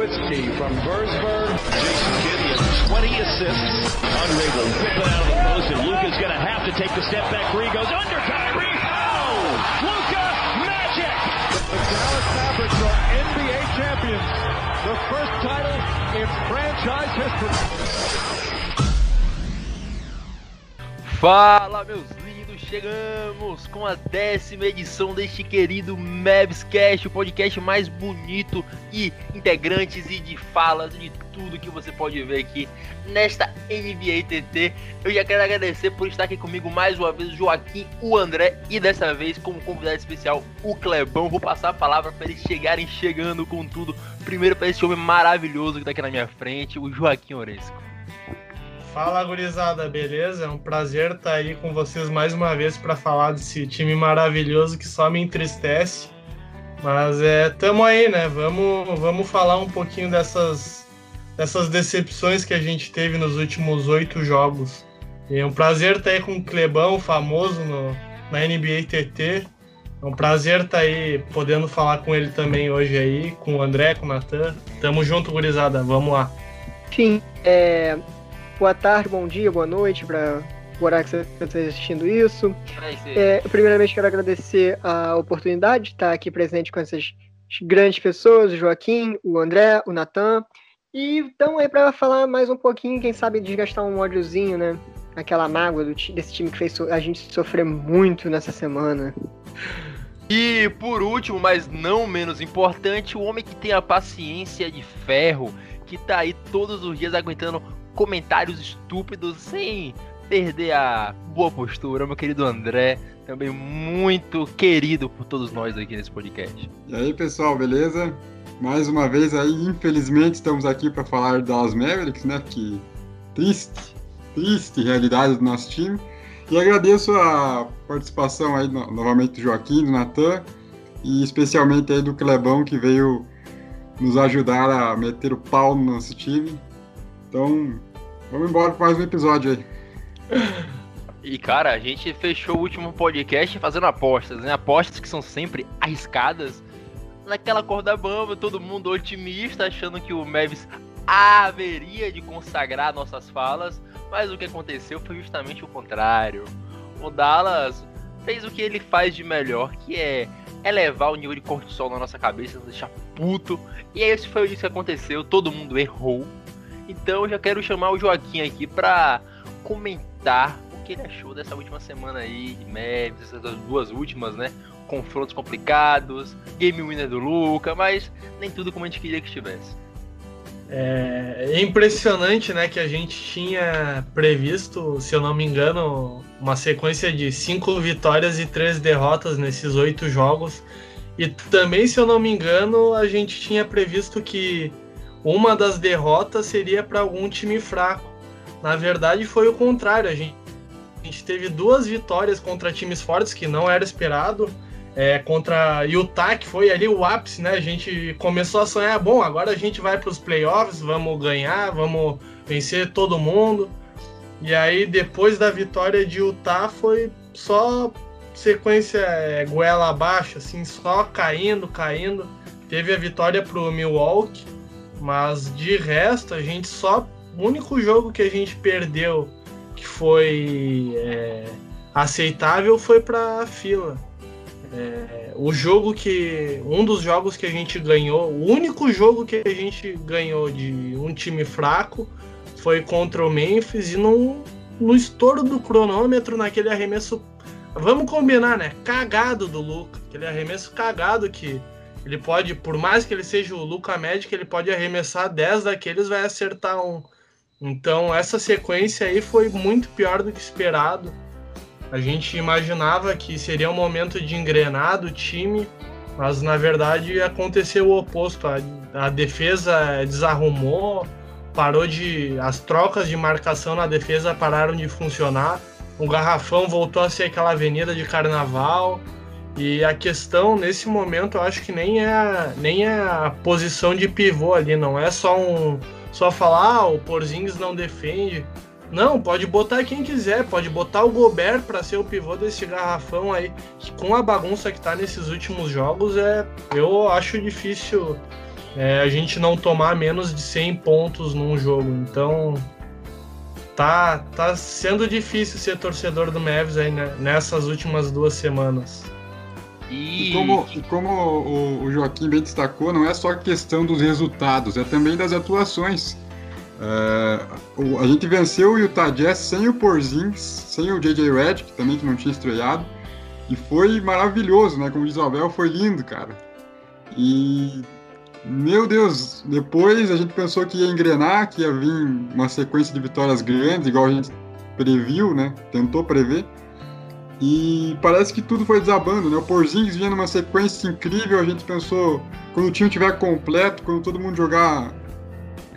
Nowitzki from Birdsburg. Jason Kidd has 20 assists. Andre will whip it out of the post, and Luca's going to have to take the step back three. Goes under Kyrie. Oh! Luca Magic! The Dallas Mavericks are NBA champions. The first title in franchise history. Fala, meus lindos! Chegamos com a décima edição deste querido Mavscast, o podcast mais bonito e integrantes e de falas de tudo que você pode ver aqui nesta NBA TT. Eu já quero agradecer por estar aqui comigo mais uma vez, Joaquim, o André e dessa vez como convidado especial o Clebão. Vou passar a palavra para eles chegarem chegando com tudo. Primeiro para esse homem maravilhoso que está aqui na minha frente, o Joaquim Oresco. Fala, gurizada, beleza? É um prazer estar aí com vocês mais uma vez para falar desse time maravilhoso que só me entristece. Mas é, tamo aí, né? Vamos, vamos falar um pouquinho dessas, dessas decepções que a gente teve nos últimos oito jogos. E é um prazer estar aí com o Clebão, famoso no, na NBA TT. É um prazer estar aí podendo falar com ele também hoje aí, com o André, com o Natan. Tamo junto, gurizada. Vamos lá. Enfim, é, boa tarde, bom dia, boa noite para o horário que você está assistindo isso. É, primeiramente, quero agradecer a oportunidade de estar aqui presente com essas grandes pessoas, o Joaquim, o André, o Natan. E estamos aí para falar mais um pouquinho, quem sabe desgastar um ódiozinho, né? Aquela mágoa do, desse time que fez a gente sofrer muito nessa semana. E por último, mas não menos importante, o homem que tem a paciência de ferro, que tá aí todos os dias aguentando comentários estúpidos sem perder a boa postura, meu querido André, também muito querido por todos nós aqui nesse podcast. E aí, pessoal, beleza? Mais uma vez aí, infelizmente, estamos aqui para falar das Mavericks, né? Que triste, triste realidade do nosso time. E agradeço a participação aí no, novamente do Joaquim, do Natan e especialmente aí do Clebão que veio nos ajudar a meter o pau no nosso time. Então, vamos embora para mais um episódio aí. E cara, a gente fechou o último podcast fazendo apostas, né? Apostas que são sempre arriscadas. Naquela corda bamba, todo mundo otimista, achando que o Mavis haveria de consagrar nossas falas, mas o que aconteceu foi justamente o contrário. O Dallas fez o que ele faz de melhor, que é elevar o nível de cortisol na nossa cabeça, nos deixar puto. E aí, isso foi isso que aconteceu, todo mundo errou. Então eu já quero chamar o Joaquim aqui para comentar o que ele achou dessa última semana aí Mavis, essas duas últimas, né? Confrontos complicados, game winner do Luca, mas nem tudo como a gente queria que estivesse. É impressionante, né, que a gente tinha previsto, se eu não me engano, uma sequência de cinco vitórias e três derrotas nesses oito jogos. E também, se eu não me engano, a gente tinha previsto que uma das derrotas seria para algum time fraco. Na verdade, foi o contrário. A gente, a gente teve duas vitórias contra times fortes, que não era esperado. É, contra Utah, que foi ali o ápice, né? A gente começou a sonhar, bom, agora a gente vai para os playoffs, vamos ganhar, vamos vencer todo mundo. E aí, depois da vitória de Utah, foi só sequência é, goela abaixo, assim, só caindo, caindo. Teve a vitória pro Milwaukee, mas de resto, a gente só. O único jogo que a gente perdeu que foi é, aceitável foi para a fila. É, o jogo que. Um dos jogos que a gente ganhou, o único jogo que a gente ganhou de um time fraco foi contra o Memphis e no, no estouro do cronômetro, naquele arremesso. Vamos combinar, né? Cagado do Luca. Aquele arremesso cagado que ele pode, por mais que ele seja o Luca Magic, ele pode arremessar 10 daqueles, vai acertar um. Então, essa sequência aí foi muito pior do que esperado. A gente imaginava que seria um momento de engrenar do time, mas na verdade aconteceu o oposto. A, a defesa desarrumou, parou de. As trocas de marcação na defesa pararam de funcionar. O garrafão voltou a ser aquela avenida de carnaval. E a questão nesse momento eu acho que nem é, nem é a posição de pivô ali, não é só um só falar ah, o Porzingis não defende. Não, pode botar quem quiser, pode botar o Gobert para ser o pivô desse garrafão aí, que com a bagunça que tá nesses últimos jogos é eu acho difícil é, a gente não tomar menos de 100 pontos num jogo. Então, tá, tá sendo difícil ser torcedor do Mavis aí né, nessas últimas duas semanas. E, como, e como o, o, Joaquim bem destacou, não é só questão dos resultados, é também das atuações. O, a gente venceu o Utah Jazz sem o Porzingis, sem o J.J. Redick, também que não tinha estreado, e foi maravilhoso, né? Como diz o Abel, foi lindo, cara. E meu Deus, depois a gente pensou que ia engrenar, que ia vir uma sequência de vitórias grandes, igual a gente previu, né? Tentou prever. E parece que tudo foi desabando, né? O Porzingis vinha numa sequência incrível, a gente pensou, quando o time estiver completo, quando todo mundo jogar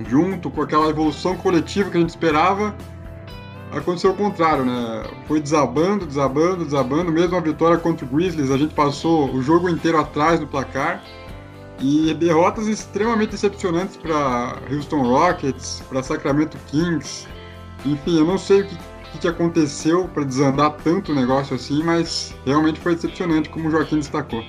junto, com aquela evolução coletiva que a gente esperava, aconteceu o contrário, né? Foi desabando, desabando, desabando. Mesmo a vitória contra o Grizzlies, a gente passou o jogo inteiro atrás do placar. E derrotas extremamente decepcionantes para Houston Rockets, para Sacramento Kings. Enfim, eu não sei o que, que aconteceu para desandar tanto o negócio assim, mas realmente foi decepcionante, como o Joaquim destacou.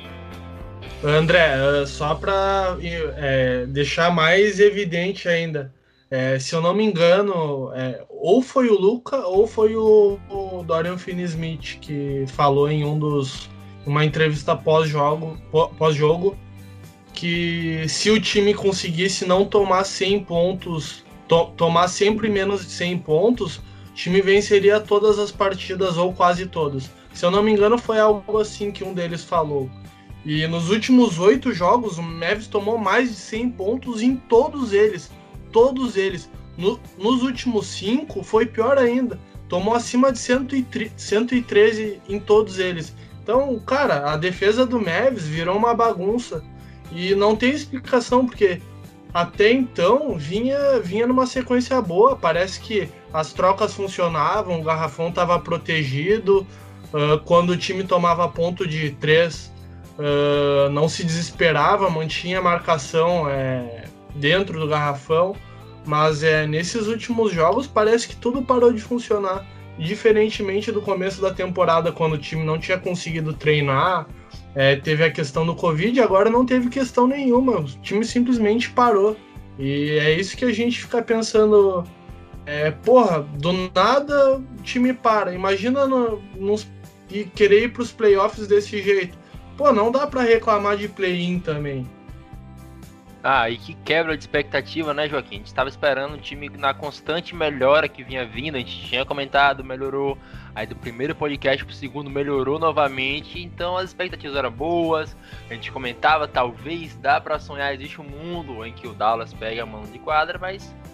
André, eh, só para é, deixar mais evidente ainda, é, se eu não me engano, é, ou foi o Luca ou foi o, o Dorian Finney-Smith que falou em um dos uma entrevista pós-jogo pós-jogo que se o time conseguisse não tomar 100 pontos, to tomar sempre menos de 100 pontos, o time venceria todas as partidas ou quase todas. Se eu não me engano, foi algo assim que um deles falou. E nos últimos oito jogos, o Mavis tomou mais de 100 pontos em todos eles. Todos eles. No, nos últimos cinco, foi pior ainda. Tomou acima de 113 em todos eles. Então, cara, a defesa do Mavis virou uma bagunça. E não tem explicação, porque até então vinha, vinha numa sequência boa. Parece que as trocas funcionavam, o garrafão estava protegido. Uh, quando o time tomava ponto de três, uh, não se desesperava, mantinha a marcação é, dentro do garrafão. Mas é, nesses últimos jogos parece que tudo parou de funcionar. Diferentemente do começo da temporada, quando o time não tinha conseguido treinar, é, teve a questão do Covid, agora não teve questão nenhuma. O time simplesmente parou. E é isso que a gente fica pensando. É, porra, do nada o time para. Imagina no, nos, e querer ir para os playoffs desse jeito. Pô, não dá para reclamar de play-in também. Ah, e que quebra de expectativa, né, Joaquim? A gente estava esperando um time na constante melhora que vinha vindo, a gente tinha comentado, melhorou. Aí do primeiro podcast pro segundo melhorou novamente, então as expectativas eram boas. A gente comentava, talvez dá para sonhar, existe um mundo em que o Dallas pega a mão de quadra, mas o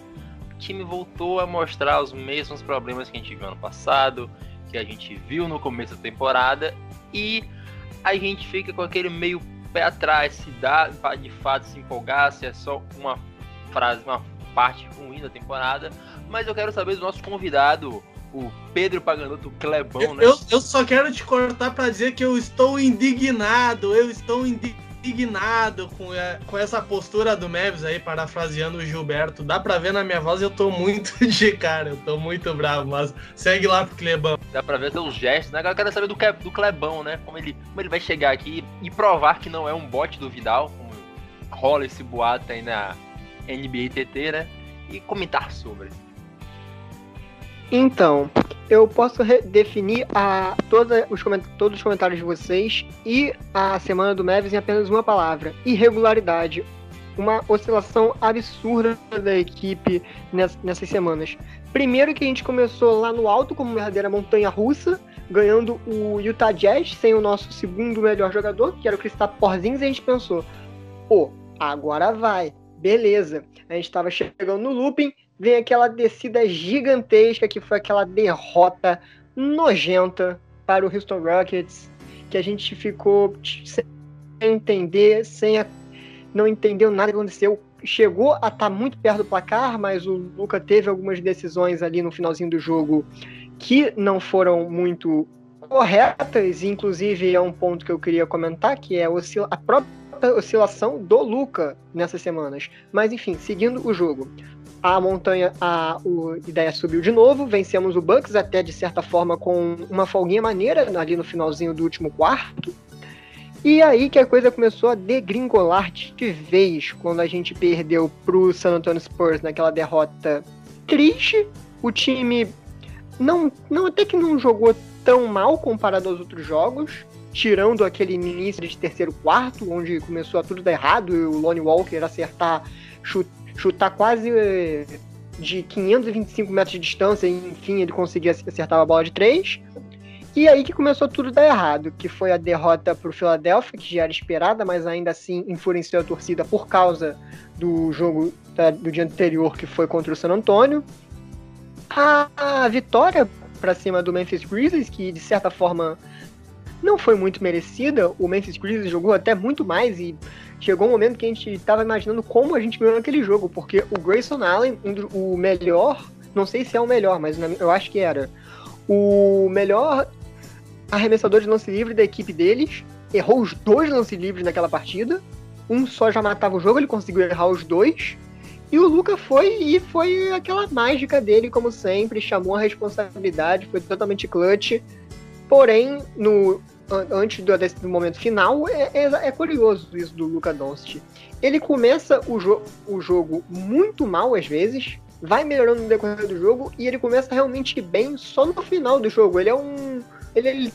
time voltou a mostrar os mesmos problemas que a gente viu ano passado, que a gente viu no começo da temporada, e a gente fica com aquele meio pé atrás, se dá de fato se empolgar, se é só uma frase, uma parte ruim da temporada. Mas eu quero saber do nosso convidado, o Pedro Paganoto Clebão, né? Eu, eu só quero te cortar para dizer que eu estou indignado, eu estou indignado com, a, com essa postura do Meves aí, parafraseando o Gilberto. Dá pra ver na minha voz, eu tô muito de cara, eu tô muito bravo, mas segue lá pro Clebão. Dá pra ver seus gestos, né? Agora eu quero saber do, do Clebão, né? Como ele, como ele vai chegar aqui e provar que não é um bot do Vidal, como rola esse boato aí na NBA TT, né? E comentar sobre. Então, eu posso definir a, toda os todos os comentários de vocês e a semana do Mavis em apenas uma palavra: irregularidade. Uma oscilação absurda da equipe nessas semanas. Primeiro que a gente começou lá no alto como verdadeira montanha russa, ganhando o Utah Jazz sem o nosso segundo melhor jogador, que era o Kristaps Porzingis, e a gente pensou, pô, agora vai, beleza. A gente estava chegando no looping, vem aquela descida gigantesca que foi aquela derrota nojenta para o Houston Rockets, que a gente ficou sem entender, sem a... não entendeu nada que aconteceu. Chegou a estar tá muito perto do placar, mas o Luca teve algumas decisões ali no finalzinho do jogo que não foram muito corretas, inclusive é um ponto que eu queria comentar, que é a própria oscilação do Luca nessas semanas. Mas enfim, seguindo o jogo a montanha, a, o ideia subiu de novo, vencemos o Bucks até de certa forma com uma folguinha maneira ali no finalzinho do último quarto. E aí que a coisa começou a degringolar de vez quando a gente perdeu pro San Antonio Spurs naquela derrota triste. O time não, não até que não jogou tão mal comparado aos outros jogos, tirando aquele início de terceiro quarto, onde começou a tudo dar errado e o Lonnie Walker acertar, chutar quase eh, de 525 metros de distância, e enfim, ele conseguia acertar a bola de três. E aí que começou tudo a dar errado, que foi a derrota para o Philadelphia, que já era esperada, mas ainda assim influenciou a torcida por causa do jogo do dia anterior, que foi contra o San Antonio. A vitória para cima do Memphis Grizzlies, que de certa forma não foi muito merecida. O Memphis Grizzlies jogou até muito mais e chegou um momento que a gente estava imaginando como a gente ganhou aquele jogo, porque o Grayson Allen, o melhor, não sei se é o melhor, mas eu acho que era, o melhor arremessador de lance livre da equipe deles, errou os dois lance livres naquela partida. Um só já matava o jogo, ele conseguiu errar os dois. E o Luca foi e foi aquela mágica dele, como sempre, chamou a responsabilidade, foi totalmente clutch. Porém, no, antes do, do momento final, é, é, é, curioso isso do Luca Doncic. Ele começa o, jo o jogo muito mal às vezes, vai melhorando no decorrer do jogo e ele começa realmente bem só no final do jogo. Ele é um ele, ele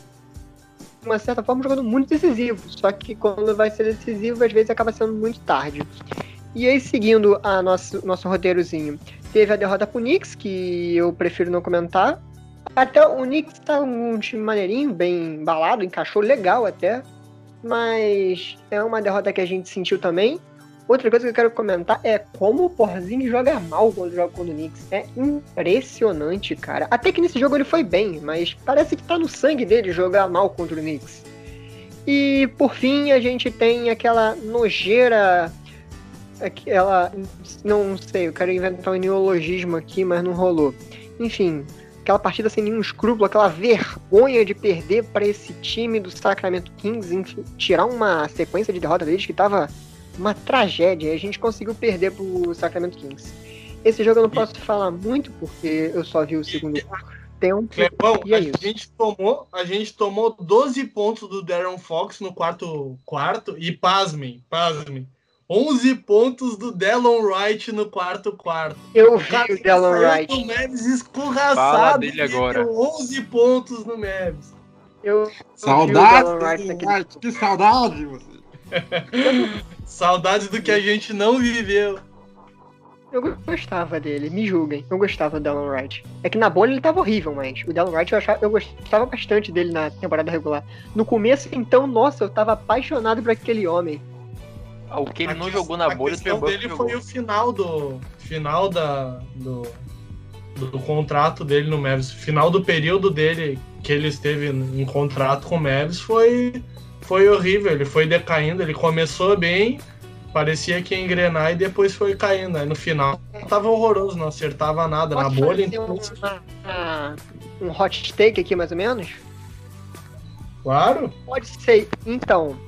de uma certa forma, jogando muito decisivo. Só que quando vai ser decisivo, às vezes acaba sendo muito tarde. E aí, seguindo a nosso, nosso roteirozinho, teve a derrota pro Knicks, que eu prefiro não comentar. Até o Knicks tá um time maneirinho, bem embalado, encaixou legal até. Mas é uma derrota que a gente sentiu também. Outra coisa que eu quero comentar é como o Porzingis joga mal quando joga contra o Knicks. É impressionante, cara. Até que nesse jogo ele foi bem, mas parece que tá no sangue dele jogar mal contra o Knicks. E por fim a gente tem aquela nojeira. Aquela. Não sei, eu quero inventar um neologismo aqui, mas não rolou. Enfim, aquela partida sem nenhum escrúpulo, aquela vergonha de perder para esse time do Sacramento Kings, enfim, tirar uma sequência de derrota deles que tava uma tragédia. A gente conseguiu perder pro Sacramento Kings. Esse jogo eu não posso falar muito porque eu só vi o segundo tempo. Clepão, e é a isso. gente tomou, a gente tomou 12 pontos do Darren Fox no quarto quarto e pasmem, pasmem. 11 pontos do Delon Wright no quarto quarto. Eu vi o, o Delon Wright. O Mavis escorraçado. dele agora. 11 pontos no Mavis. Eu, saudade, Wright, que saudade você. Saudades do que a gente não viveu. Eu gostava dele, me julguem. Eu gostava do Dallon Wright. É que na bolha ele tava horrível, mas o Dallon Wright eu, achava, eu gostava bastante dele na temporada regular. No começo, então, nossa, eu tava apaixonado por aquele homem. O que ele a não jogou na bolha, o dele foi o final do final da do, do, do, contrato dele no Mavs, final do período dele que ele esteve em contrato com o Mavs foi foi horrível, ele foi decaindo, ele começou bem, parecia que ia engrenar e depois foi caindo. Aí no final tava horroroso, não acertava nada Pode na bolha. Então... Um, um hot take aqui mais ou menos? Claro. Pode ser. Então,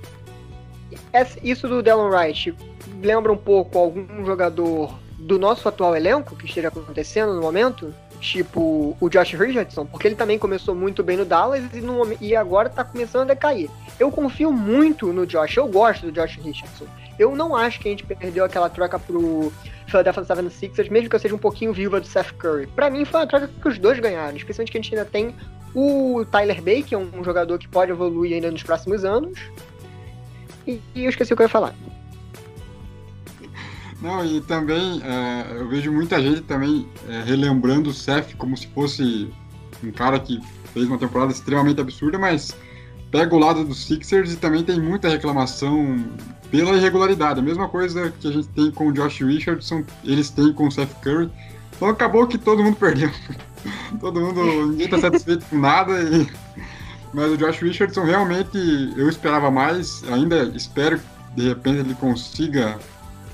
isso do Delon Wright lembra um pouco algum jogador do nosso atual elenco que esteja acontecendo no momento? tipo o Josh Richardson, porque ele também começou muito bem no Dallas e, no, e agora tá começando a decair. Eu confio muito no Josh, eu gosto do Josh Richardson. Eu não acho que a gente perdeu aquela troca pro Philadelphia 76ers, mesmo que eu seja um pouquinho viva do Seth Curry. Para mim foi uma troca que os dois ganharam, especialmente que a gente ainda tem o Tyler Bay, que é um jogador que pode evoluir ainda nos próximos anos. E, e eu esqueci o que eu ia falar. Não, e também é, eu vejo muita gente também é, relembrando o Seth como se fosse um cara que fez uma temporada extremamente absurda, mas pega o lado dos Sixers e também tem muita reclamação pela irregularidade. A mesma coisa que a gente tem com o Josh Richardson, eles têm com o Seth Curry. Então acabou que todo mundo perdeu. todo mundo, ninguém tá satisfeito com nada. E... Mas o Josh Richardson realmente eu esperava mais, ainda espero que de repente ele consiga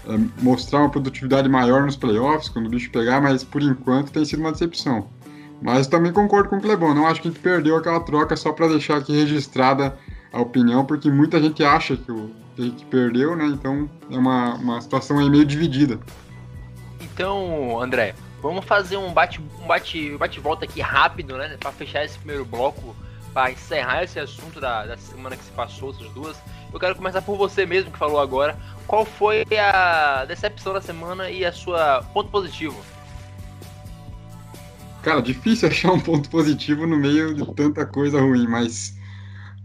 é, mostrar uma produtividade maior nos playoffs, quando o bicho pegar, mas por enquanto tem sido uma decepção. Mas também concordo com o Clebão, não acho que a gente perdeu aquela troca só para deixar aqui registrada a opinião, porque muita gente acha que, o, que perdeu, né? Então é uma, uma situação aí meio dividida. Então, André, vamos fazer um bate um bate, bate aqui rápido, né, para fechar esse primeiro bloco, para encerrar esse assunto da, da semana que se passou, essas duas Eu quero começar por você mesmo que falou agora. Qual foi a decepção da semana e a sua ponto positivo? Cara, difícil achar um ponto positivo no meio de tanta coisa ruim, mas.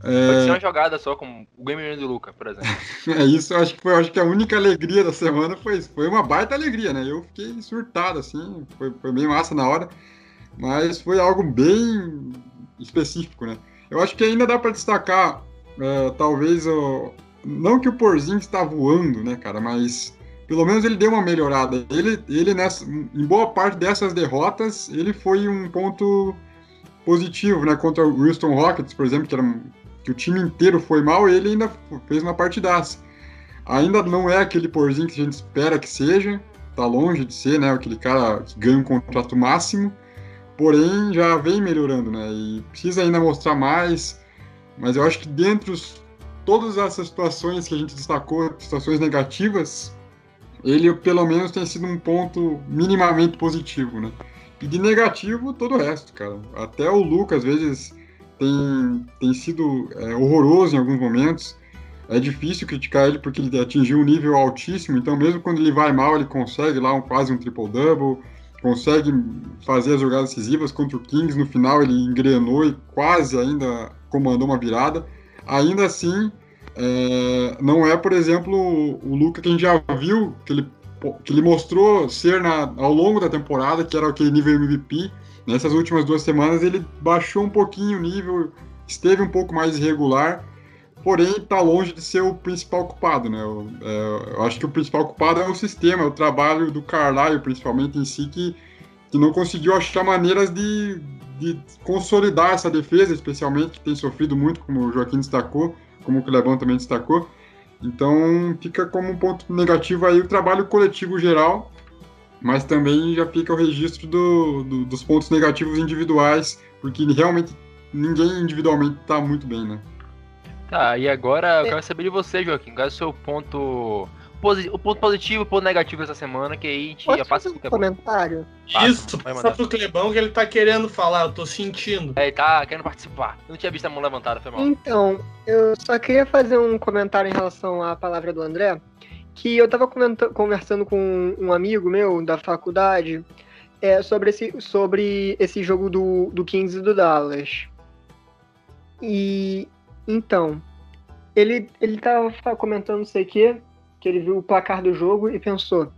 É... Pode ser uma jogada só, como o game do Luca, por exemplo. é isso, acho que foi acho que a única alegria da semana foi Foi uma baita alegria, né? Eu fiquei surtado, assim, foi, foi bem massa na hora, mas foi algo bem específico, né? Eu acho que ainda dá para destacar, é, talvez, o, não que o Porzinho está voando, né, cara, mas pelo menos ele deu uma melhorada. Ele, ele nessa, em boa parte dessas derrotas, ele foi um ponto positivo, né? Contra o Houston Rockets, por exemplo, que, era, que o time inteiro foi mal, ele ainda fez uma partidaça. Ainda não é aquele porzinho que a gente espera que seja, tá longe de ser, né? Aquele cara que ganha um contrato máximo, porém já vem melhorando, né? E precisa ainda mostrar mais, mas eu acho que dentro de todas essas situações que a gente destacou, situações negativas, ele pelo menos tem sido um ponto minimamente positivo, né? E de negativo, todo o resto, cara. Até o Luca, às vezes, tem, tem sido é, horroroso em alguns momentos. É difícil criticar ele porque ele atingiu um nível altíssimo, então mesmo quando ele vai mal, ele consegue lá um, quase um triple-double, consegue fazer as jogadas decisivas contra o Kings, no final ele engrenou e quase ainda comandou uma virada. Ainda assim, é, não é, por exemplo, o Luca que a gente já viu, que ele, que ele mostrou ser na, ao longo da temporada, que era aquele nível MVP. Nessas últimas duas semanas ele baixou um pouquinho o nível, esteve um pouco mais irregular, porém está longe de ser o principal culpado. Né? Eu, é, eu, acho que o principal culpado é o sistema, é o trabalho do Carlisle, principalmente em si, que, que não conseguiu achar maneiras de, de consolidar essa defesa, especialmente, que tem sofrido muito, como o Joaquim destacou como o Clebão também destacou. Então fica como um ponto negativo aí o trabalho coletivo geral, mas também já fica o registro do, do, dos pontos negativos individuais, porque realmente ninguém individualmente está muito bem, né? Tá, e agora eu quero saber de você, Joaquim, qual é o seu ponto o ponto positivo e o ponto negativo dessa semana, que aí a gente Pode já passa um comentário. Isso, passa pro Clebão que ele tá querendo falar, eu tô sentindo. É, ele tá querendo participar. Eu não tinha visto a mão levantada, foi mal. Então, eu só queria fazer um comentário em relação à palavra do André, que eu tava conversando com um amigo meu da faculdade é, sobre, esse, sobre esse jogo do, do 15 do Dallas. E então, ele, ele tava comentando não sei o que, que ele viu o placar do jogo e pensou: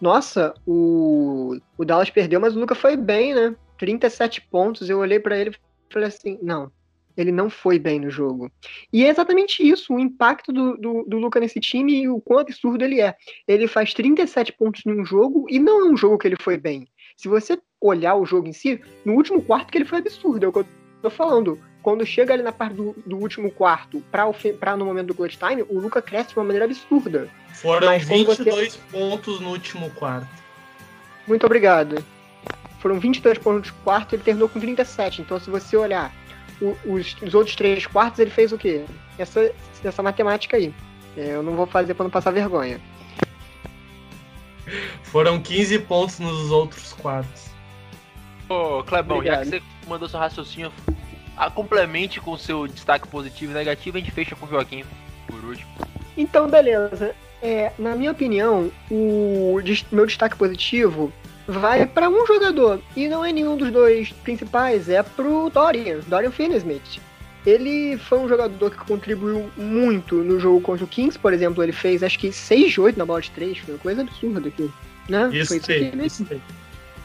nossa, o, o Dallas perdeu, mas o Luca foi bem, né? 37 pontos. Eu olhei para ele e falei assim: não, ele não foi bem no jogo. E é exatamente isso, o impacto do, do, do Luca nesse time e o quão absurdo ele é. Ele faz 37 pontos em um jogo e não é um jogo que ele foi bem. Se você olhar o jogo em si, no último quarto que ele foi absurdo, é o que eu tô falando quando chega ali na parte do, do último quarto, para no momento do clutch time, o Luca cresce de uma maneira absurda. Foram Mas 22 você... pontos no último quarto. Muito obrigado. Foram 22 pontos no quarto, ele terminou com 37. Então, se você olhar o, os, os, outros três quartos, ele fez o quê? Essa, essa matemática aí. É, eu não vou fazer para não passar vergonha. Foram 15 pontos nos outros quartos. Ô, Clebão, Obrigado. já que você mandou seu raciocínio a complemente com o seu destaque positivo e negativo, a gente fecha com o Joaquim por último. Então, beleza. É, na minha opinião, o meu destaque positivo vai para um jogador e não é nenhum dos dois principais, é pro Dorian, Dorian Finney-Smith. Ele foi um jogador que contribuiu muito no jogo contra o Kings, por exemplo, ele fez acho que 6 de 8 na bola de 3, foi uma coisa absurda aqui, né? Isso, foi isso, ele, isso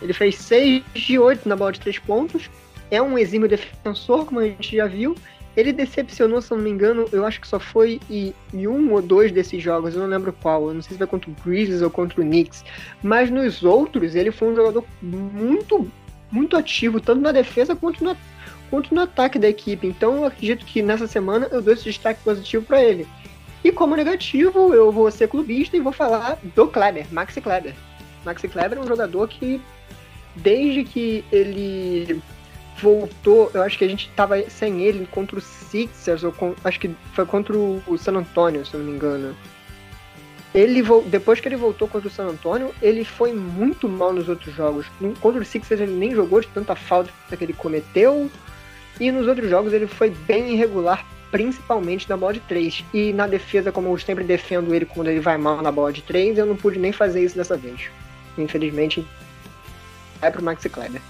ele fez 6 de 8 na bola de 3 pontos, é um exímio defensor, como a gente já viu. Ele decepcionou, se não me engano, eu acho que só foi em, em um ou dois desses jogos, eu não lembro qual. Eu não sei se foi contra o Grizzlies ou contra o Knicks. Mas nos outros, ele foi um jogador muito, muito ativo, tanto na defesa quanto no, quanto no ataque da equipe. Então eu acredito que nessa semana eu dou esse destaque positivo para ele. E como negativo, eu vou ser clubista e vou falar do Kleber, Maxi Kleber. Maxi Kleber é um jogador que, desde que ele voltou, eu acho que a gente tava sem ele contra o Sixers, ou com, acho que foi contra o San Antonio, se eu não me engano. Ele depois que ele voltou contra o San Antonio, ele foi muito mal nos outros jogos. Contra o Sixers ele nem jogou de tanta falta que ele cometeu. E nos outros jogos ele foi bem irregular principalmente na bola de 3. E na defesa, como eu sempre defendo ele quando ele vai mal na bola de 3, eu não pude nem fazer isso dessa vez. Infelizmente, é pro Max Kleber.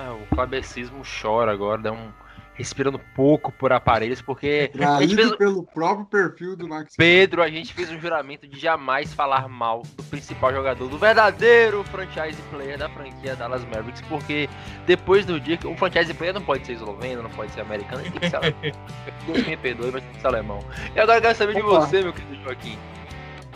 Ah, o klebercismo chora agora, dá um respirando pouco por aparelhos, porque. a gente fez... pelo próprio perfil do Max. Pedro, a gente fez um juramento de jamais falar mal do principal jogador, do verdadeiro franchise player da franquia Dallas Mavericks, porque depois do dia que o franchise player não pode ser esloveno, não pode ser americano, tem que ser alemão. Deus me perdoe, mas tem que ser alemão. E agora eu quero saber de você, meu querido Joaquim.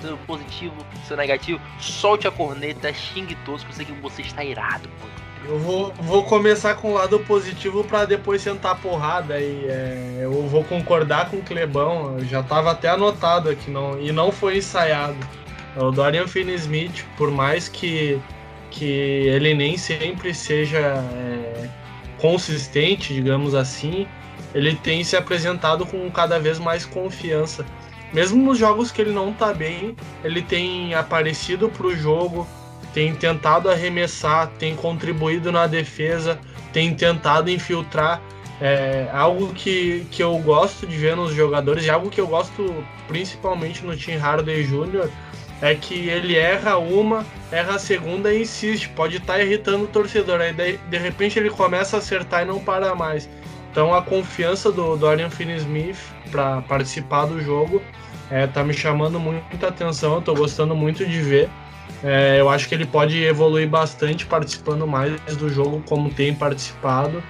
Seu positivo, seu negativo, solte a corneta, xingue todos, que eu sei que você está irado, pô. Eu vou, vou começar com o lado positivo para depois sentar porrada e é, eu vou concordar com o Clebão, já estava até anotado aqui não, e não foi ensaiado. O Dorian Finney-Smith, por mais que, que ele nem sempre seja é, consistente, digamos assim, ele tem se apresentado com cada vez mais confiança. Mesmo nos jogos que ele não está bem, ele tem aparecido para o jogo, tem tentado arremessar, tem contribuído na defesa, tem tentado infiltrar. É, algo que, que eu gosto de ver nos jogadores, e algo que eu gosto principalmente no Tim Hardaway Jr., é que ele erra uma, erra a segunda e insiste. Pode estar tá irritando o torcedor, aí de, de repente ele começa a acertar e não para mais. Então a confiança do Dorian Finney-Smith para participar do jogo é, tá me chamando muita atenção, eu tô gostando muito de ver. É, eu acho que ele pode evoluir bastante participando mais do jogo como tem participado.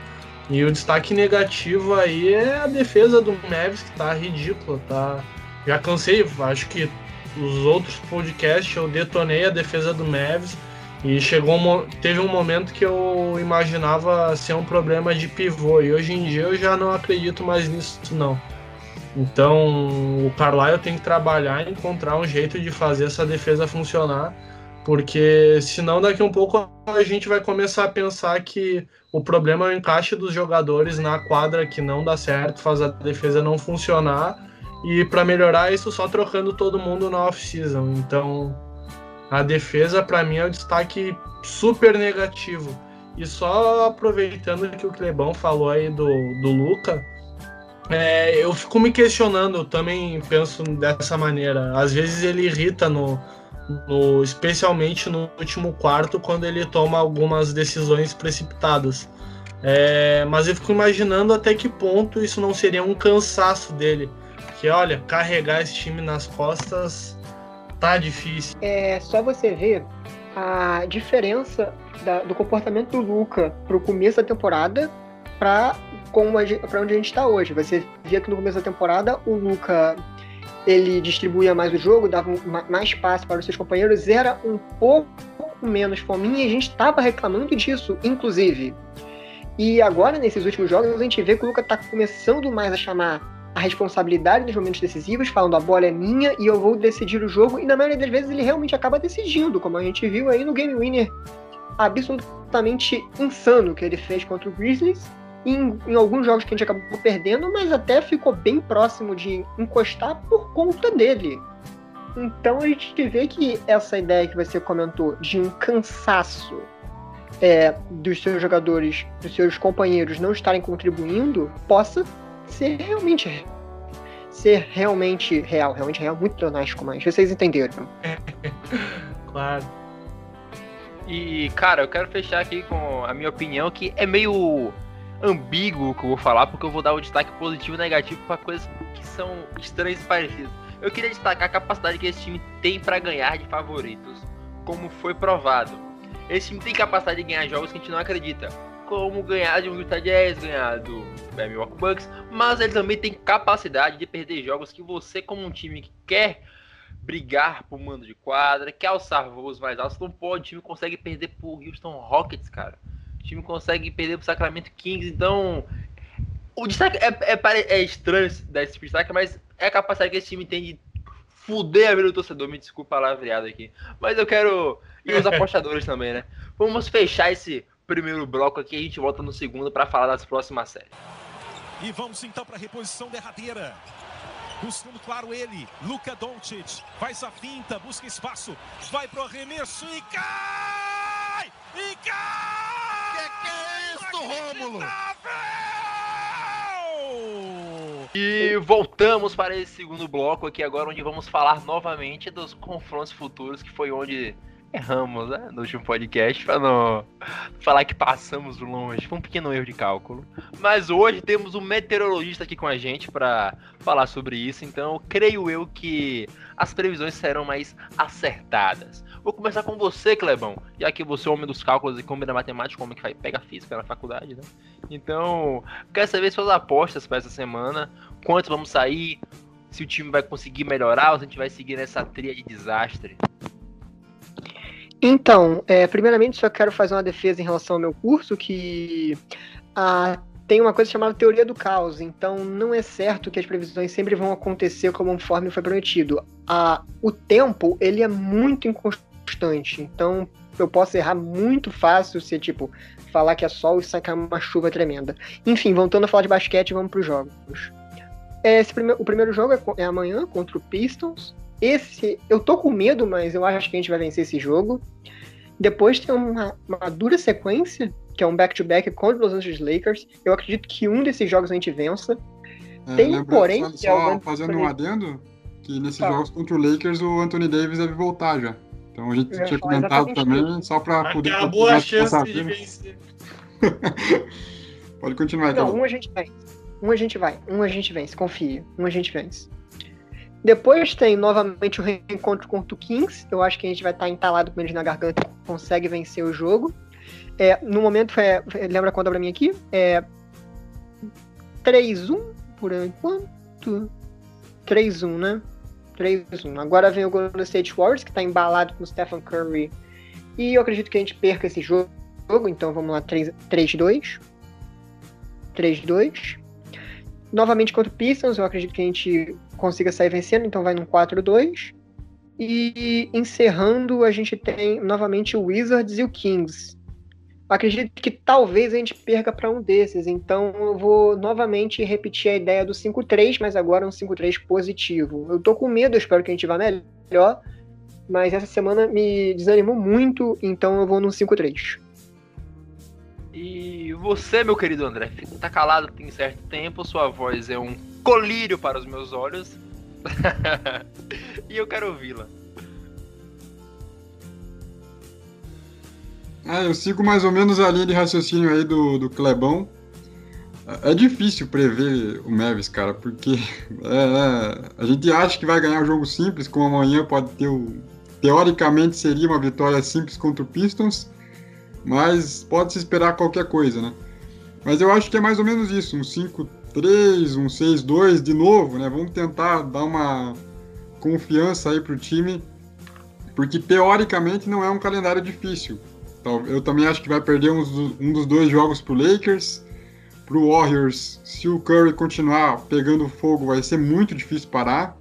E o destaque negativo aí é a defesa do Mavis, que tá ridícula, tá? Já cansei, acho que os outros podcasts eu detonei a defesa do Mavis e chegou teve um momento que eu imaginava ser um problema de pivô e hoje em dia eu já não acredito mais nisso não. Então o Carlisle tem que trabalhar e encontrar um jeito de fazer essa defesa funcionar porque senão daqui um pouco a gente vai começar a pensar que o problema é o encaixe dos jogadores na quadra que não dá certo, faz a defesa não funcionar e para melhorar isso só trocando todo mundo na off-season. Então a defesa para mim é um destaque super negativo. E só aproveitando que o Clebão falou aí do, do Luca, é, eu fico me questionando, eu também penso dessa maneira. Às vezes ele irrita no, no, especialmente no último quarto, quando ele toma algumas decisões precipitadas. É, mas eu fico imaginando até que ponto isso não seria um cansaço dele. Que olha, carregar esse time nas costas tá difícil. É só você ver a diferença da, do comportamento do Luca pro começo da temporada para onde a gente está hoje. Você via que no começo da temporada o Luca ele distribuía mais o jogo, dava mais espaço para os seus companheiros, era um pouco menos fominha e a gente estava reclamando disso, inclusive. E agora, nesses últimos jogos, a gente vê que o Luca está começando mais a chamar a responsabilidade nos momentos decisivos, falando a bola é minha e eu vou decidir o jogo, e na maioria das vezes ele realmente acaba decidindo, como a gente viu aí no Game Winner absolutamente insano que ele fez contra o Grizzlies em, em, alguns jogos que a gente acabou perdendo, mas até ficou bem próximo de encostar por conta dele. Então a gente vê que essa ideia que você comentou de um cansaço é, dos seus jogadores, dos seus companheiros não estarem contribuindo, possa ser realmente ser realmente real, realmente real, muito pleonástico, mas vocês entenderam. claro. E, cara, eu quero fechar aqui com a minha opinião, que é meio ambíguo que eu vou falar, porque eu vou dar o destaque positivo e negativo para coisas que são estranhas e parecidas. Eu queria destacar a capacidade que esse time tem para ganhar de favoritos, como foi provado. Esse time tem capacidade de ganhar jogos que a gente não acredita, como ganhar de um Utah Jazz, ganhar do Milwaukee Bucks, mas ele também tem capacidade de perder jogos que você, como um time que quer brigar por mando de quadra, quer alçar voos mais altos, não pode, o time consegue perder por Houston Rockets, cara. O time consegue perder pro Sacramento Kings, então. O destaque é, é, é estranho dar esse destaque, mas é a capacidade que esse time tem de fuder a vida do torcedor. Me desculpa a palavreada aqui. Mas eu quero. E os apostadores também, né? Vamos fechar esse primeiro bloco aqui. A gente volta no segundo para falar das próximas séries. E vamos então para a reposição derradeira. Buscando, claro, ele, Luca Doncic. Faz a finta, busca espaço. Vai pro arremesso e cai! E cai! Que é isso, Rômulo? E voltamos para esse segundo bloco aqui agora, onde vamos falar novamente dos confrontos futuros, que foi onde erramos né, no último podcast, para não falar que passamos longe. Foi um pequeno erro de cálculo. Mas hoje temos um meteorologista aqui com a gente para falar sobre isso, então creio eu que as previsões serão mais acertadas. Vou começar com você, Clebão, já que você é homem dos cálculos e como da matemática, como que vai pega física na faculdade, né? Então, quero saber suas apostas para essa semana, quantos vamos sair, se o time vai conseguir melhorar ou se a gente vai seguir nessa tria de desastre. Então, é, primeiramente só quero fazer uma defesa em relação ao meu curso, que ah, tem uma coisa chamada teoria do caos, então não é certo que as previsões sempre vão acontecer conforme foi prometido. Ah, o tempo, ele é muito inconstante, então eu posso errar muito fácil se, tipo, falar que é sol e sacar uma chuva tremenda. Enfim, voltando a falar de basquete, vamos para os jogos. Esse prime o primeiro jogo é, é amanhã contra o Pistons. Esse, eu tô com medo, mas eu acho que a gente vai vencer esse jogo. Depois tem uma, uma dura sequência, que é um back-to-back -back contra os Los Angeles Lakers. Eu acredito que um desses jogos a gente vença. É, tem, lembra, porém. Só, só é fazendo um adendo, que nesses tá. jogos contra o Lakers o Anthony Davis deve voltar já. Então a gente tinha comentado também, só para poder. Acabou a chance de vencer. Pode continuar, então. Não, um a gente vence. Um a gente vai. Um a gente vence, confia. Um a gente vence. Depois tem novamente o reencontro contra o Kings. Eu acho que a gente vai estar entalado com eles na garganta e consegue vencer o jogo. É, no momento, é, lembra quando pra mim aqui? É 3-1 por enquanto. 3-1, né? 3-1. Agora vem o Golden State Warriors, que tá embalado com o Stephen Curry. E eu acredito que a gente perca esse jogo. Então vamos lá, 3-2. 3-2. Novamente contra o Pistons, eu acredito que a gente consiga sair vencendo, então vai num 4-2. E encerrando, a gente tem novamente o Wizards e o Kings. Acredito que talvez a gente perca para um desses, então eu vou novamente repetir a ideia do 5-3, mas agora um 5-3 positivo. Eu tô com medo, espero que a gente vá melhor, mas essa semana me desanimou muito, então eu vou no 5-3. E você, meu querido André, tá calado tem certo tempo, sua voz é um colírio para os meus olhos. e eu quero ouvi-la. É, eu sigo mais ou menos a linha de raciocínio aí do, do Clebão. É difícil prever o Mavis, cara, porque é, é, a gente acha que vai ganhar um jogo simples, como amanhã pode ter o. Teoricamente seria uma vitória simples contra o Pistons, mas pode se esperar qualquer coisa, né? Mas eu acho que é mais ou menos isso, um 5 3, um 6-2 de novo, né? Vamos tentar dar uma confiança aí pro time, porque teoricamente não é um calendário difícil. Então, eu também acho que vai perder um dos dois jogos pro Lakers. Pro Warriors, se o Curry continuar pegando fogo, vai ser muito difícil parar.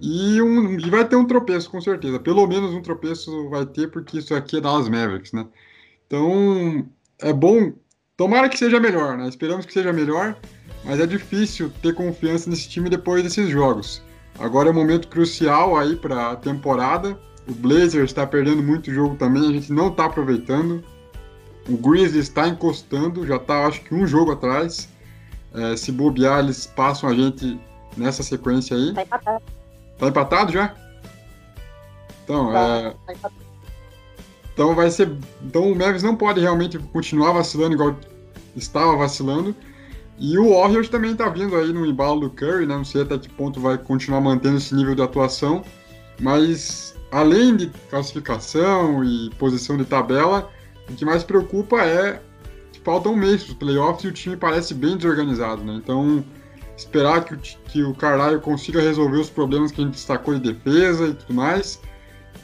E, um, e vai ter um tropeço, com certeza. Pelo menos um tropeço vai ter, porque isso aqui é Dallas Mavericks, né? Então, é bom. Tomara que seja melhor, né? Esperamos que seja melhor mas é difícil ter confiança nesse time depois desses jogos. Agora é um momento crucial aí para a temporada. O Blazers está perdendo muito jogo também, a gente não está aproveitando. O Grizzlies está encostando, já está acho que um jogo atrás. É, se bobear, eles passam a gente nessa sequência aí. Tá empatado. Tá empatado já? Então, tá, é... tá então vai ser. Então o Mavis não pode realmente continuar vacilando igual estava vacilando. E o Warriors também tá vindo aí no embalo do Curry, né? Não sei até que ponto vai continuar mantendo esse nível de atuação, mas além de classificação e posição de tabela, o que mais preocupa é que faltam um mês para os playoffs e o time parece bem desorganizado, né? Então, esperar que o, que o consiga resolver os problemas que a gente destacou de defesa e tudo mais,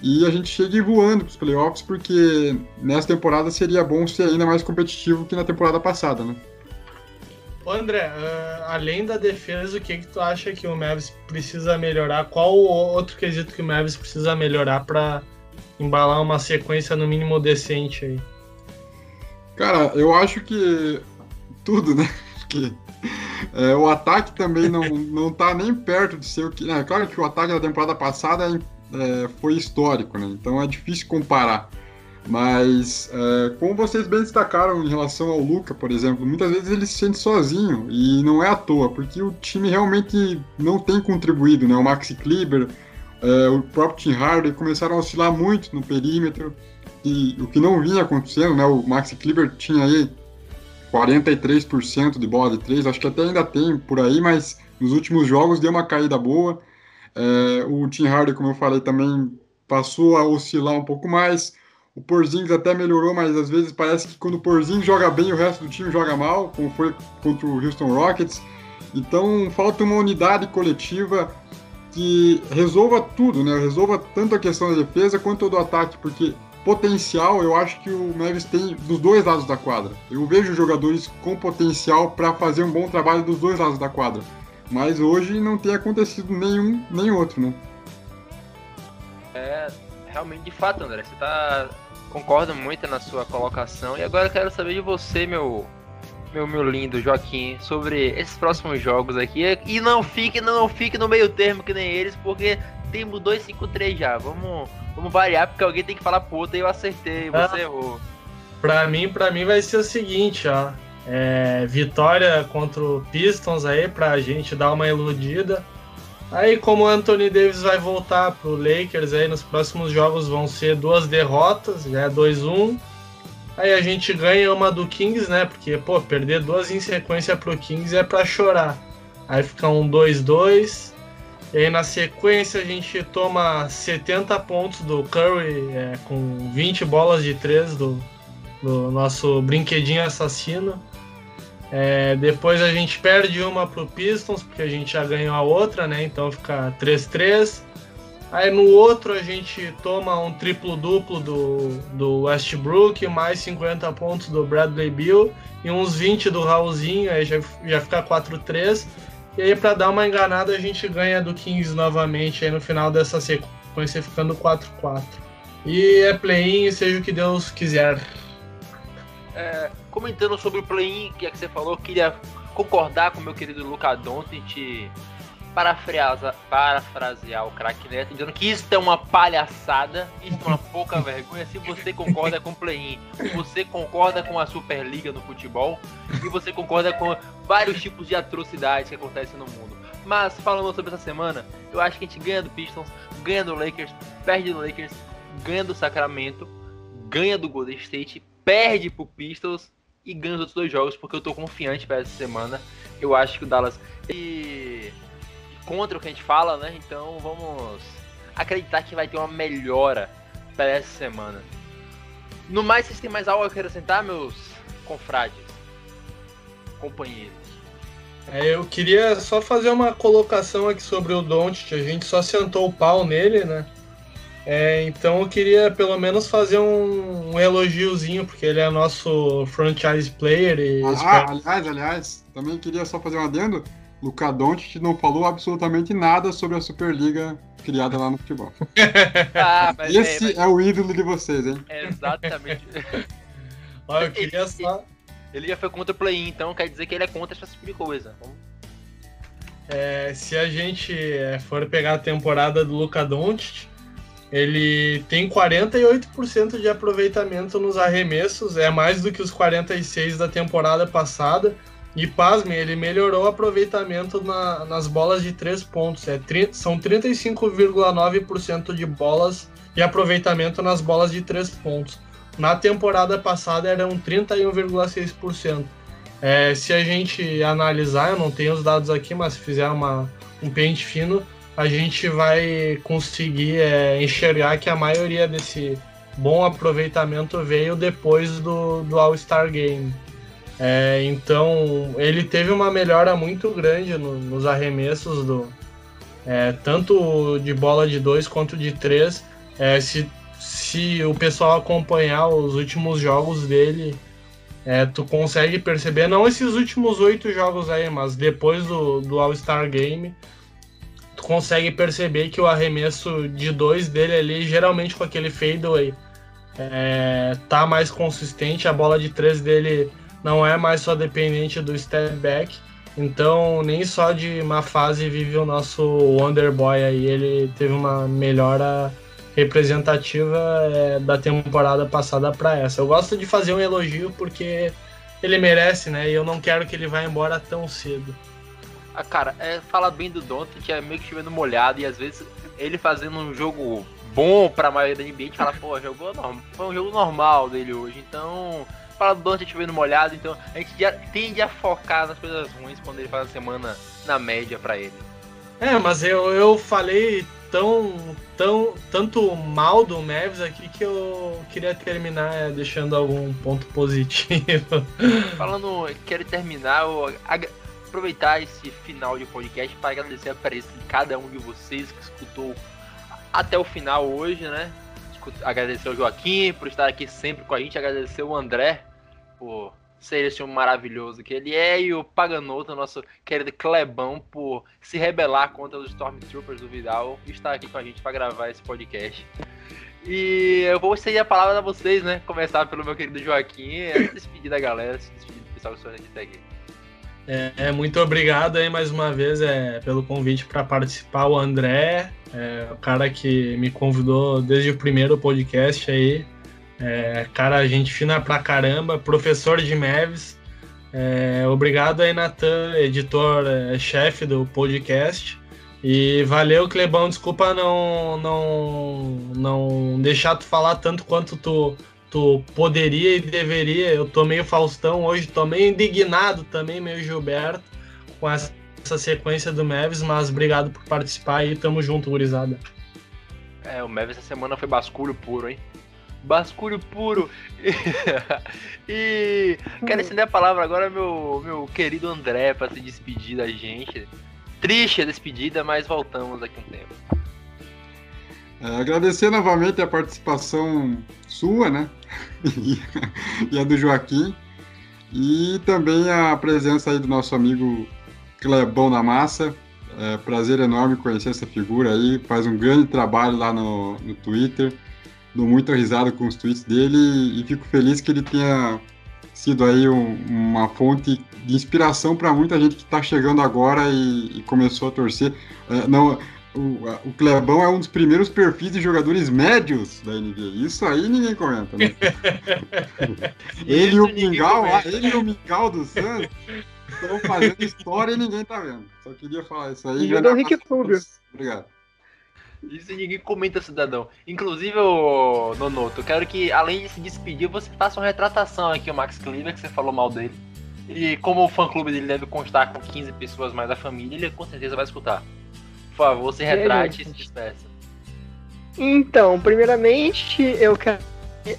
e a gente chegue voando para os playoffs, porque nessa temporada seria bom ser ainda mais competitivo que na temporada passada, né? Ô André, uh, além da defesa, o que, que tu acha que o Mavis precisa melhorar? Qual outro quesito que o Mavis precisa melhorar para embalar uma sequência no mínimo decente aí? Cara, eu acho que tudo, né? Porque é, o ataque também não, não tá nem perto de ser o que. Né? Claro que o ataque da temporada passada é, foi histórico, né? Então é difícil comparar. Mas, é, como vocês bem destacaram em relação ao Luca, por exemplo, muitas vezes ele se sente sozinho e não é à toa, porque o time realmente não tem contribuído, né? O Maxi Kleber, é, o próprio Tim Harden começaram a oscilar muito no perímetro, e o que não vinha acontecendo, né? O Maxi Kleber tinha aí 43% de bola de três, acho que até ainda tem por aí, mas nos últimos jogos deu uma caída boa. É, o Tim Harden, como eu falei, também passou a oscilar um pouco mais. O Porzingis até melhorou, mas às vezes parece que quando o Porzingis joga bem, o resto do time joga mal, como foi contra o Houston Rockets. Então falta uma unidade coletiva que resolva tudo, né? Resolva tanto a questão da defesa quanto do ataque, porque potencial eu acho que o Mavis tem dos dois lados da quadra. Eu vejo jogadores com potencial para fazer um bom trabalho dos dois lados da quadra. Mas hoje não tem acontecido nenhum nem outro, né? É, realmente, de fato, André, você tá. Concordo muito na sua colocação. E agora eu quero saber de você, meu. Meu, meu lindo Joaquim, sobre esses próximos jogos aqui. E não fique, não fique no meio termo que nem eles, porque temos 2-5-3 já. Vamos, vamos variar, porque alguém tem que falar puta e eu acertei, você ah, errou. Pra mim, pra mim vai ser o seguinte, ó. É, vitória contra o Pistons aí pra gente dar uma iludida. Aí como o Anthony Davis vai voltar pro Lakers aí nos próximos jogos vão ser duas derrotas, já é 2-1. Aí a gente ganha uma do Kings, né? Porque, pô, perder duas em sequência pro Kings é pra chorar. Aí fica um 2-2. E aí na sequência a gente toma 70 pontos do Curry é, com 20 bolas de 3 do, do nosso brinquedinho assassino. É, depois a gente perde uma pro Pistons, porque a gente já ganhou a outra, né? Então fica 3-3. Aí no outro a gente toma um triplo-duplo do, do Westbrook, mais 50 pontos do Bradley Bill e uns 20 do Raulzinho, aí já, já fica 4-3. E aí para dar uma enganada a gente ganha do Kings novamente aí no final dessa sequência, ficando 4-4. E é play-in, seja o que Deus quiser. É, comentando sobre o play-in, que é que você falou, queria concordar com o meu querido Luca Doncic, parafrasear, parafrasear o craque Neto, dizendo que isso é uma palhaçada, isso é uma pouca vergonha. Se você concorda com o play-in, você concorda com a Superliga no futebol e você concorda com vários tipos de atrocidades que acontecem no mundo. Mas falando sobre essa semana, eu acho que a gente ganha do Pistons, ganha do Lakers, perde do Lakers, ganha do Sacramento, ganha do Golden State, perde pro Pistols e ganha os outros dois jogos, porque eu tô confiante para essa semana. Eu acho que o Dallas e contra o que a gente fala, né? Então vamos acreditar que vai ter uma melhora para essa semana. No mais, vocês têm mais algo a acrescentar, meus confrades, companheiros? É, eu queria só fazer uma colocação aqui sobre o Doncic. A gente só sentou o pau nele, né? É, então eu queria pelo menos fazer um, um, elogiozinho, porque ele é nosso franchise player. E ah, espero... aliás, aliás, também queria só fazer um adendo. Luca Doncic não falou absolutamente nada sobre a Superliga criada lá no futebol. ah, Esse é, mas... é, o ídolo de vocês, hein? exatamente. Olha, eu queria só. Ele já foi contra o play-in, então quer dizer que ele é contra essa tipo de coisa. É, se a gente é, for pegar a temporada do Luca Doncic, ele tem 48% de aproveitamento nos arremessos, é mais do que os 46% da temporada passada. E pasmem, ele melhorou o aproveitamento na, nas bolas de 3 pontos. É, são 35,9% de bolas de aproveitamento nas bolas de 3 pontos. Na temporada passada eram 31,6%. É, se a gente analisar, eu não tenho os dados aqui, mas se fizer uma, um pente fino, a gente vai conseguir é, enxergar que a maioria desse bom aproveitamento veio depois do, do All-Star Game. É, então ele teve uma melhora muito grande no, nos arremessos do é, tanto de bola de dois quanto de três. É, se, se o pessoal acompanhar os últimos jogos dele, é, tu consegue perceber, não esses últimos oito jogos aí, mas depois do, do All-Star Game, tu consegue perceber que o arremesso de dois dele ali, geralmente com aquele fadeaway, é, tá mais consistente. A bola de três dele não é mais só dependente do step back. Então, nem só de uma fase vive o nosso Wonder Boy aí. Ele teve uma melhora representativa é, da temporada passada para essa. Eu gosto de fazer um elogio porque ele merece, né? E eu não quero que ele vá embora tão cedo. Ah, cara, é, falar bem do Doncic é meio que chovendo molhado e às vezes ele fazendo um jogo bom pra maioria da NBA, a gente fala, pô, jogou foi um jogo normal dele hoje, então fala do Doncic chovendo molhado, então a gente já tende a focar nas coisas ruins quando ele faz a semana na média para ele. É, mas eu, eu falei tão, tão, tanto mal do Mavis aqui que eu queria terminar é, deixando algum ponto positivo. Falando, quero terminar, eu, aproveitar esse final de podcast para agradecer a presença de cada um de vocês que escutou até o final hoje, né? Agradecer ao Joaquim por estar aqui sempre com a gente, agradecer o André por ser esse maravilhoso que ele é, e o Paganoto, nosso querido Clebão, por se rebelar contra os Stormtroopers do Vidal e estar aqui com a gente para gravar esse podcast. E eu vou ceder a palavra a vocês, né? Começar pelo meu querido Joaquim, e despedir da galera, se despedir do pessoal que está aqui. É, é, muito obrigado aí mais uma vez é, pelo convite para participar, o André, é, o cara que me convidou desde o primeiro podcast aí. É, cara, gente fina pra caramba, professor de Meves. É, obrigado aí, Natan, editor-chefe é, do podcast. E valeu, Clebão. Desculpa não, não, não deixar tu falar tanto quanto tu, tu poderia e deveria. Eu tô meio Faustão hoje, tô meio indignado também, meio Gilberto, com essa, essa sequência do Meves, mas obrigado por participar e tamo junto, gurizada. É, o Meves essa semana foi basculho puro, hein? basculho puro. e quero estender a palavra agora meu meu querido André para se despedir da gente. Triste a despedida, mas voltamos aqui um tempo. É, agradecer novamente a participação sua, né? e a do Joaquim. E também a presença aí do nosso amigo Clebão da Massa. É prazer enorme conhecer essa figura aí. Faz um grande trabalho lá no, no Twitter dou muita risada com os tweets dele e fico feliz que ele tenha sido aí um, uma fonte de inspiração para muita gente que está chegando agora e, e, começou a torcer. É, não, o, o Clebão é um dos primeiros perfis de jogadores médios da NBA. Isso aí ninguém comenta, né? ele, e o Mingau, ele e o Mingau do Santos estão fazendo história e ninguém tá vendo. Só queria falar isso aí. E o Rick. Obrigado. Isso ninguém comenta, cidadão. Inclusive, o Nonoto, eu quero que, além de se despedir, você faça uma retratação aqui, o Max Kleber, que você falou mal dele. E como o fã-clube dele deve constar com 15 pessoas mais a família, ele com certeza vai escutar. Por favor, se retrate e se despeça. Então, primeiramente, eu quero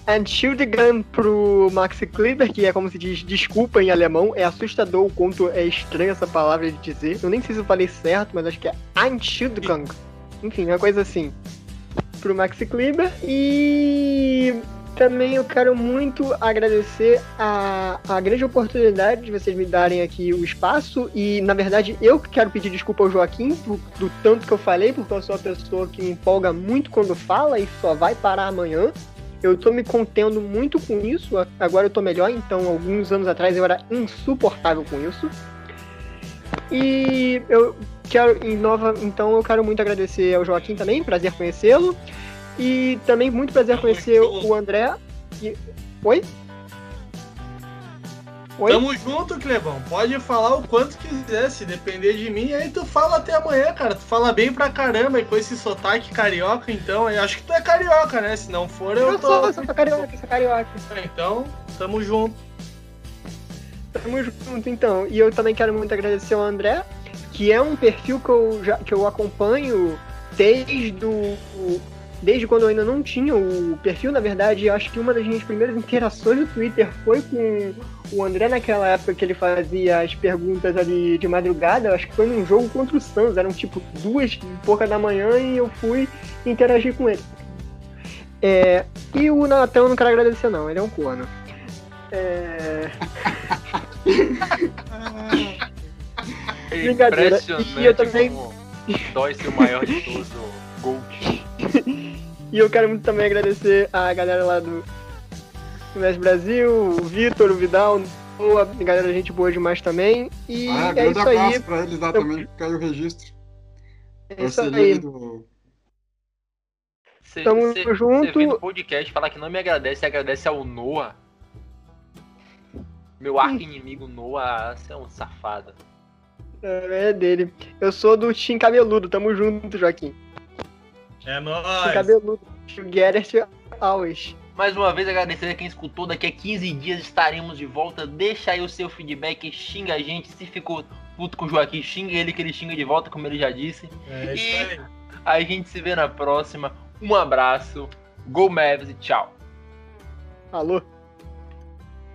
Entschuldigung pro Max Kleber, que é como se diz desculpa em alemão. É assustador o quanto é estranha essa palavra de dizer. Eu nem sei se eu falei certo, mas acho que é Entschuldigung. Enfim, uma coisa assim. Pro Maxi Kleber. E também eu quero muito agradecer a, a grande oportunidade de vocês me darem aqui o espaço. E, na verdade, eu quero pedir desculpa ao Joaquim do, tanto que eu falei, porque eu sou uma pessoa que me empolga muito quando fala e só vai parar amanhã. Eu tô me contendo muito com isso, agora eu tô melhor, então alguns anos atrás eu era insuportável com isso. E eu quero, em nova, então eu quero muito agradecer ao Joaquim também, prazer conhecê-lo. E também muito prazer conhecer o André. E... Oi? Oi? Tamo junto, Clebão. Pode falar o quanto quiser, se depender de mim. Aí tu fala até amanhã, cara. Tu fala bem pra caramba e com esse sotaque carioca, então. Eu acho que tu é carioca, né? Se não for, eu, eu tô. Sou, eu sou carioca, eu sou carioca. Então, tamo junto. Tamo junto, então. E eu também quero muito agradecer ao André que é um perfil que eu, já, que eu acompanho desde o, desde quando eu ainda não tinha o perfil, na verdade, acho que uma das minhas primeiras interações no Twitter foi com o André naquela época que ele fazia as perguntas ali de madrugada, acho que foi num jogo contra o Suns, eram tipo duas e pouca da manhã e eu fui interagir com ele. É, e o Natan eu não quero agradecer não, ele é um corno. É... É impressionante e eu também... como dói ser o maior de todos, o Gold. E eu quero muito também agradecer a galera lá do Mestre Brasil, o Vitor, o Vidal, a galera gente boa demais também. E ah, é isso aí. pra eles lá eu... também, caiu o registro. É isso aí. Do... Cê, Tamo cê, junto. Você vem no podcast falar que não me agradece, agradece ao Noah. Meu arco-inimigo Noah, você é um safado. É, é dele. Eu sou do Team Cabeludo, tamo junto, Joaquim. É nóis. Cabeludo. Together always. Mais uma vez agradecer a quem escutou. Daqui a 15 dias estaremos de volta. Deixa aí o seu feedback, xinga a gente. Se ficou puto com o Joaquim, xinga ele que ele xinga de volta, como ele já disse. É isso aí. A gente se vê na próxima. Um abraço. Go Mavs e tchau. Alô?